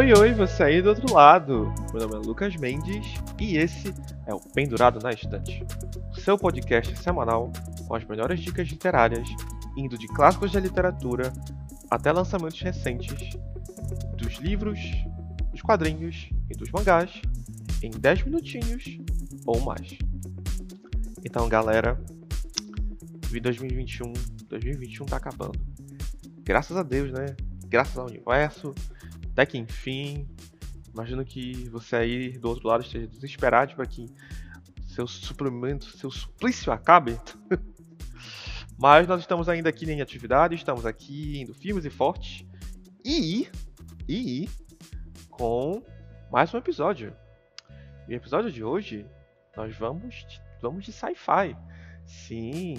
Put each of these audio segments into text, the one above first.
Oi, oi, você aí do outro lado. Meu nome é Lucas Mendes e esse é o Pendurado na Estante, seu podcast semanal com as melhores dicas literárias, indo de clássicos da literatura até lançamentos recentes dos livros, dos quadrinhos e dos mangás em 10 minutinhos ou mais. Então, galera, 2021, 2021 tá acabando. Graças a Deus, né? Graças ao universo, até que enfim. Imagino que você aí do outro lado esteja desesperado para que seu suplemento, seu suplício acabe. Mas nós estamos ainda aqui em atividade, estamos aqui indo firmes e fortes. E, e com mais um episódio. E no episódio de hoje nós vamos vamos de sci-fi. Sim,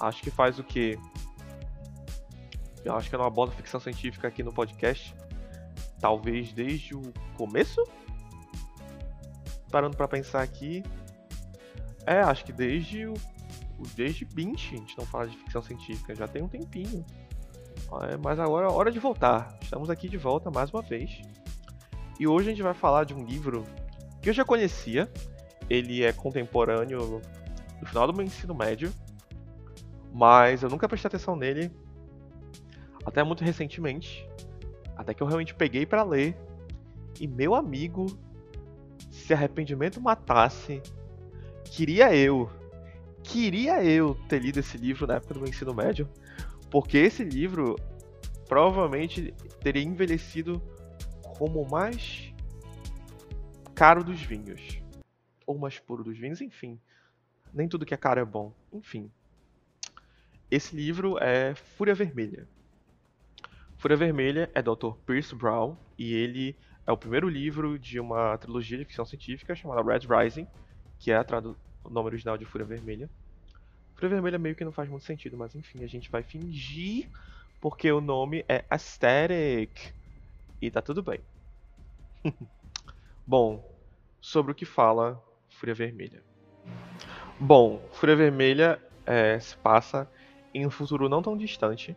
acho que faz o que? Eu acho que eu não abordo ficção científica aqui no podcast. Talvez desde o começo? Parando para pensar aqui. É, acho que desde o. Desde 20 a gente não fala de ficção científica. Já tem um tempinho. É, mas agora é hora de voltar. Estamos aqui de volta mais uma vez. E hoje a gente vai falar de um livro que eu já conhecia. Ele é contemporâneo do final do meu ensino médio. Mas eu nunca prestei atenção nele até muito recentemente. Até que eu realmente peguei para ler. E meu amigo, se arrependimento matasse, queria eu, queria eu ter lido esse livro na época do meu ensino médio, porque esse livro provavelmente teria envelhecido como o mais caro dos vinhos, ou mais puro dos vinhos, enfim. Nem tudo que é caro é bom, enfim. Esse livro é Fúria Vermelha. Fúria Vermelha é do Dr. Pierce Brown e ele é o primeiro livro de uma trilogia de ficção científica chamada Red Rising, que é o nome original de Fúria Vermelha. Fúria Vermelha meio que não faz muito sentido, mas enfim, a gente vai fingir porque o nome é Aesthetic. E tá tudo bem. Bom, sobre o que fala Fúria Vermelha. Bom, Fúria Vermelha é, se passa em um futuro não tão distante,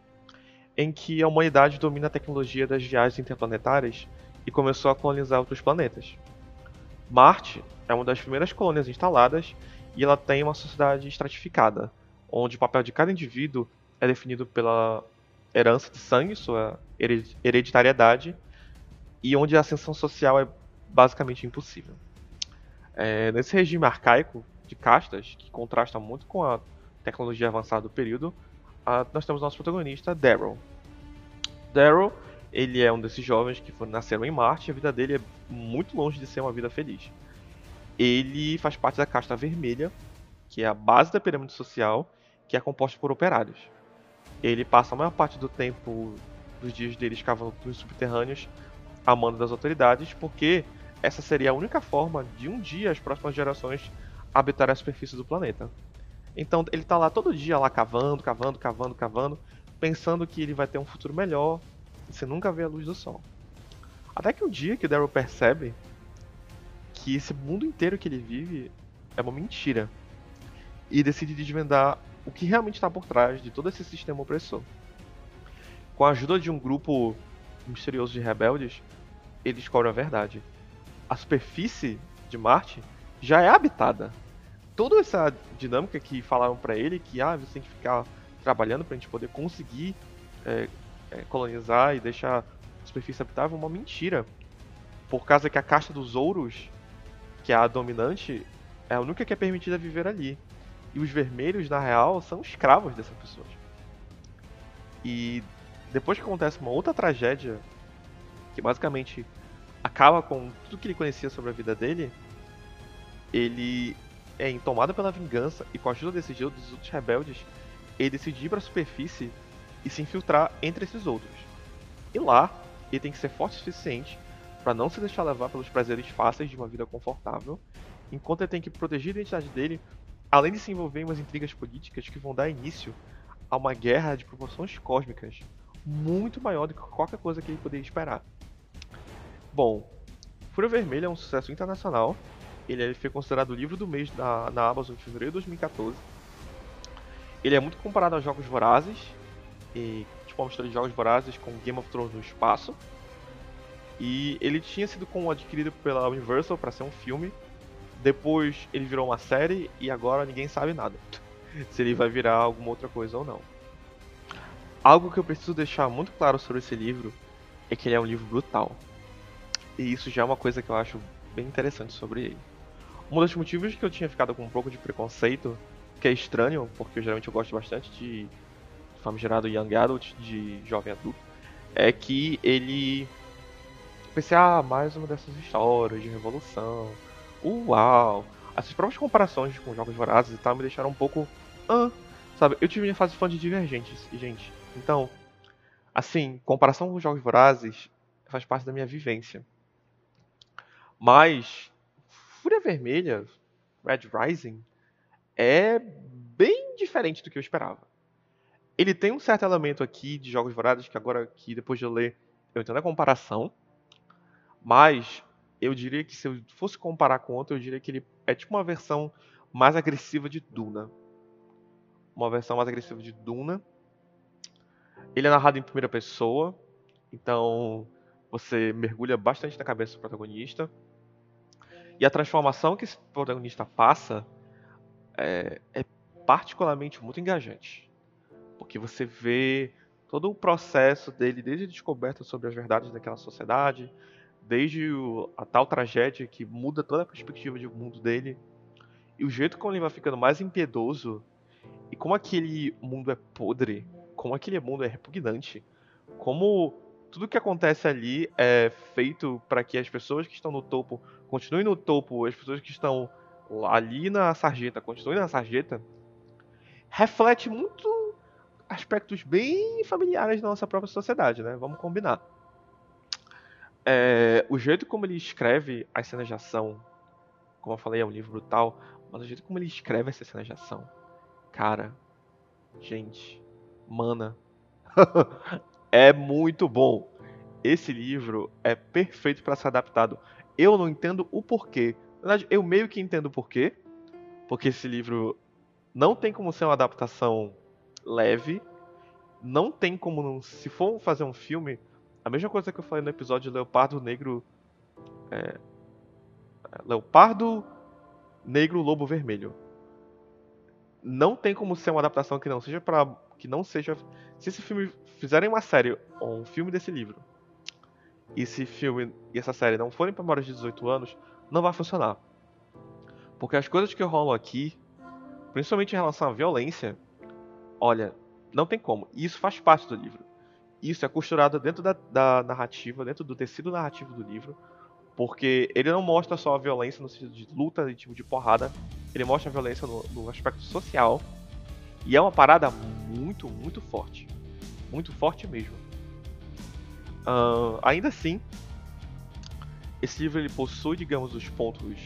em que a humanidade domina a tecnologia das viagens interplanetárias e começou a colonizar outros planetas. Marte é uma das primeiras colônias instaladas e ela tem uma sociedade estratificada, onde o papel de cada indivíduo é definido pela herança de sangue, sua hereditariedade, e onde a ascensão social é basicamente impossível. É, nesse regime arcaico de castas, que contrasta muito com a tecnologia avançada do período, a, nós temos nosso protagonista, Daryl. Daryl, ele é um desses jovens que foram, nasceram em Marte e a vida dele é muito longe de ser uma vida feliz. Ele faz parte da casta vermelha, que é a base da pirâmide social, que é composta por operários. Ele passa a maior parte do tempo dos dias dele escavando túneis subterrâneos a mando das autoridades, porque essa seria a única forma de um dia as próximas gerações habitar a superfície do planeta. Então ele tá lá todo dia lá cavando, cavando, cavando, cavando, pensando que ele vai ter um futuro melhor, e você nunca vê a luz do sol. Até que um dia que o Daryl percebe que esse mundo inteiro que ele vive é uma mentira. E decide desvendar o que realmente está por trás de todo esse sistema opressor. Com a ajuda de um grupo misterioso de rebeldes, ele descobre a verdade. A superfície de Marte já é habitada toda essa dinâmica que falaram para ele que ah, você tem que ficar trabalhando para a gente poder conseguir é, é, colonizar e deixar a superfície habitável é uma mentira. Por causa que a caixa dos ouros, que é a dominante, é a única que é permitida viver ali. E os vermelhos, na real, são escravos dessas pessoas. E depois que acontece uma outra tragédia, que basicamente acaba com tudo que ele conhecia sobre a vida dele, ele é, tomada pela vingança e com a ajuda desses outros rebeldes, ele decide ir para a superfície e se infiltrar entre esses outros. E lá, ele tem que ser forte o suficiente para não se deixar levar pelos prazeres fáceis de uma vida confortável, enquanto ele tem que proteger a identidade dele, além de se envolver em umas intrigas políticas que vão dar início a uma guerra de proporções cósmicas muito maior do que qualquer coisa que ele poderia esperar. Bom, Fúria Vermelha é um sucesso internacional ele foi considerado o livro do mês na, na Amazon em fevereiro de 2014. Ele é muito comparado a Jogos Vorazes, e, tipo uma mistura de Jogos Vorazes com Game of Thrones no espaço. E ele tinha sido adquirido pela Universal para ser um filme. Depois ele virou uma série e agora ninguém sabe nada. Se ele vai virar alguma outra coisa ou não. Algo que eu preciso deixar muito claro sobre esse livro é que ele é um livro brutal. E isso já é uma coisa que eu acho bem interessante sobre ele. Um dos motivos que eu tinha ficado com um pouco de preconceito, que é estranho, porque geralmente eu gosto bastante de famigerado Young Adult, de jovem adulto, é que ele. Pensei, ah, mais uma dessas histórias de revolução. Uau! Essas próprias comparações com jogos vorazes e tal me deixaram um pouco. Ah, sabe? Eu tive minha fase fã de Divergentes, gente. Então, assim, comparação com jogos vorazes faz parte da minha vivência. Mas Fúria Vermelha, Red Rising, é bem diferente do que eu esperava. Ele tem um certo elemento aqui de jogos vorazes que agora que depois de eu ler eu entendo a comparação, mas eu diria que se eu fosse comparar com outro, eu diria que ele é tipo uma versão mais agressiva de Duna. Uma versão mais agressiva de Duna. Ele é narrado em primeira pessoa, então você mergulha bastante na cabeça do protagonista. E a transformação que esse protagonista passa é, é particularmente muito engajante. Porque você vê todo o processo dele, desde a descoberta sobre as verdades daquela sociedade, desde o, a tal tragédia que muda toda a perspectiva de mundo dele, e o jeito como ele vai ficando mais impiedoso, e como aquele mundo é podre, como aquele mundo é repugnante, como tudo que acontece ali é feito para que as pessoas que estão no topo continuem no topo, as pessoas que estão ali na sarjeta continuem na sarjeta, reflete muito aspectos bem familiares da nossa própria sociedade, né? Vamos combinar. É, o jeito como ele escreve as cenas de ação, como eu falei, é um livro brutal, mas o jeito como ele escreve essas cenas de ação, cara, gente, mana, é muito bom. Esse livro é perfeito para ser adaptado. Eu não entendo o porquê. Na verdade, eu meio que entendo o porquê, porque esse livro não tem como ser uma adaptação leve. Não tem como, se for fazer um filme, a mesma coisa que eu falei no episódio de Leopardo Negro. É, Leopardo Negro Lobo Vermelho. Não tem como ser uma adaptação que não seja para que não seja se esse filme fizerem uma série ou um filme desse livro e esse filme e essa série não forem para maiores de 18 anos, não vai funcionar. Porque as coisas que rolam aqui, principalmente em relação à violência, olha, não tem como. E isso faz parte do livro. Isso é costurado dentro da, da narrativa, dentro do tecido narrativo do livro, porque ele não mostra só a violência no sentido de luta e tipo de porrada, ele mostra a violência no, no aspecto social. E é uma parada muito, muito forte. Muito forte mesmo. Uh, ainda assim, esse livro ele possui, digamos, os pontos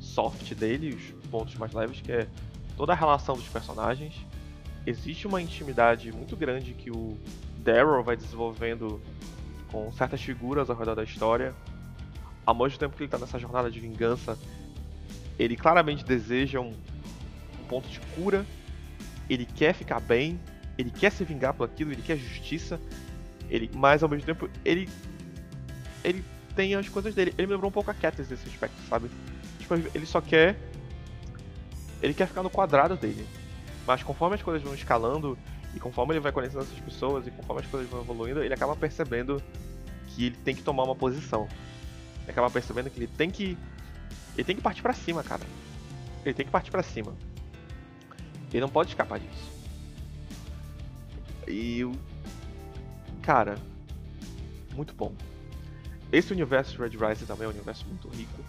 soft dele, os pontos mais leves, que é toda a relação dos personagens, existe uma intimidade muito grande que o Daryl vai desenvolvendo com certas figuras ao redor da história. Ao mesmo tempo que ele está nessa jornada de vingança, ele claramente deseja um, um, ponto de cura. Ele quer ficar bem, ele quer se vingar por aquilo, ele quer justiça. Ele, mas ao mesmo tempo ele ele tem as coisas dele. Ele me lembrou um pouco a Katniss nesse aspecto, sabe? Tipo, ele só quer ele quer ficar no quadrado dele. Mas conforme as coisas vão escalando, e conforme ele vai conhecendo essas pessoas, e conforme as coisas vão evoluindo, ele acaba percebendo que ele tem que tomar uma posição. Ele acaba percebendo que ele tem que. Ele tem que partir para cima, cara. Ele tem que partir para cima. Ele não pode escapar disso. E. Cara. Muito bom. Esse universo de Red Rising também é um universo muito rico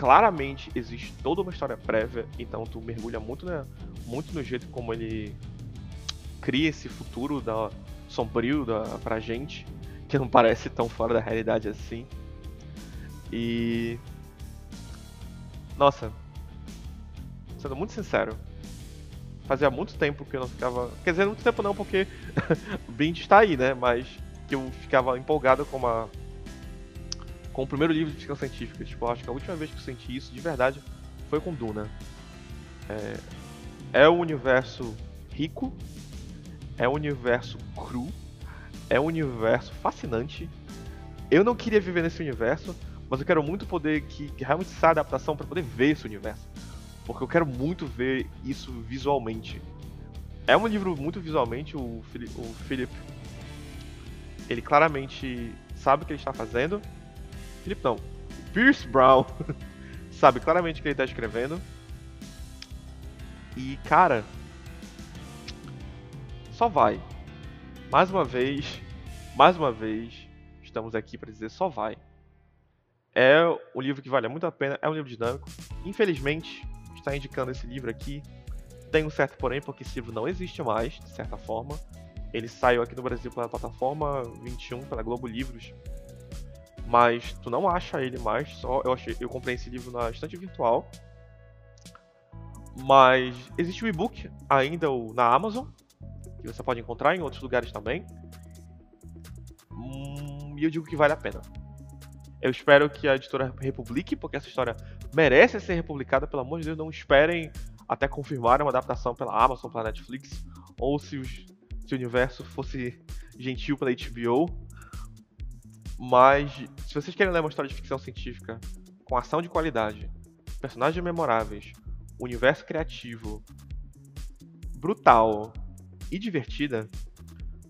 claramente existe toda uma história prévia, então tu mergulha muito, né, muito no jeito como ele cria esse futuro da, sombrio da, pra gente, que não parece tão fora da realidade assim. E. Nossa, sendo muito sincero, fazia muito tempo que eu não ficava. Quer dizer, muito tempo não, porque Bind está aí, né? Mas que eu ficava empolgado com uma com o primeiro livro de ficção científica. Tipo, acho que a última vez que eu senti isso de verdade foi com Duna. É, é um universo rico, é um universo cru, é um universo fascinante, eu não queria viver nesse universo, mas eu quero muito poder que, que realmente saia a adaptação para poder ver esse universo. Porque eu quero muito ver isso visualmente. É um livro muito visualmente, o Philip, o Philip ele claramente sabe o que ele está fazendo. Philip não, Pierce Brown sabe claramente o que ele está escrevendo. E cara, só vai. Mais uma vez, mais uma vez, estamos aqui para dizer só vai. É um livro que vale muito a pena, é um livro dinâmico. Infelizmente, está indicando esse livro aqui tem um certo porém, porque esse livro não existe mais, de certa forma. Ele saiu aqui no Brasil pela plataforma 21, pela Globo Livros. Mas tu não acha ele mais, só eu achei, eu comprei esse livro na estante virtual. Mas existe o e-book ainda na Amazon, que você pode encontrar em outros lugares também. Hum, e eu digo que vale a pena. Eu espero que a editora republique, porque essa história merece ser republicada, pelo amor de Deus, não esperem até confirmar uma adaptação pela Amazon, pela Netflix, ou se, os, se o universo fosse gentil pela HBO. Mas, se vocês querem ler uma história de ficção científica com ação de qualidade, personagens memoráveis, universo criativo, brutal e divertida,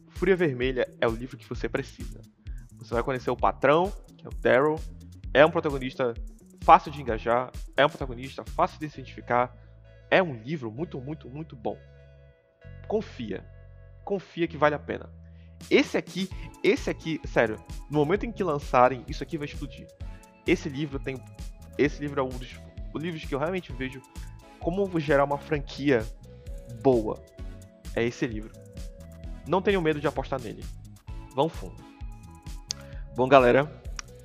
Fúria Vermelha é o livro que você precisa. Você vai conhecer o patrão, que é o Daryl, é um protagonista fácil de engajar, é um protagonista fácil de se identificar, é um livro muito, muito, muito bom. Confia. Confia que vale a pena. Esse aqui, esse aqui, sério, no momento em que lançarem, isso aqui vai explodir. Esse livro tem. Esse livro é um dos livros que eu realmente vejo como gerar uma franquia boa. É esse livro. Não tenho medo de apostar nele. Vão fundo. Bom, galera,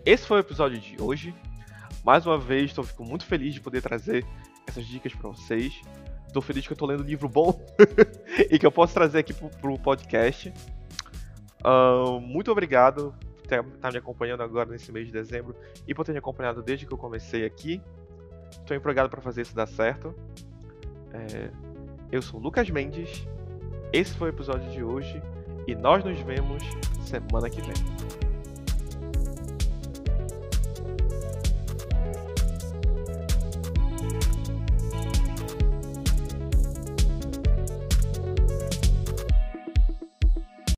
esse foi o episódio de hoje. Mais uma vez, estou fico muito feliz de poder trazer essas dicas para vocês. Estou feliz que eu tô lendo um livro bom e que eu posso trazer aqui pro, pro podcast. Uh, muito obrigado por estar tá me acompanhando agora nesse mês de dezembro e por ter me acompanhado desde que eu comecei aqui. Estou empolgado para fazer isso dar certo. É, eu sou o Lucas Mendes. Esse foi o episódio de hoje e nós nos vemos semana que vem.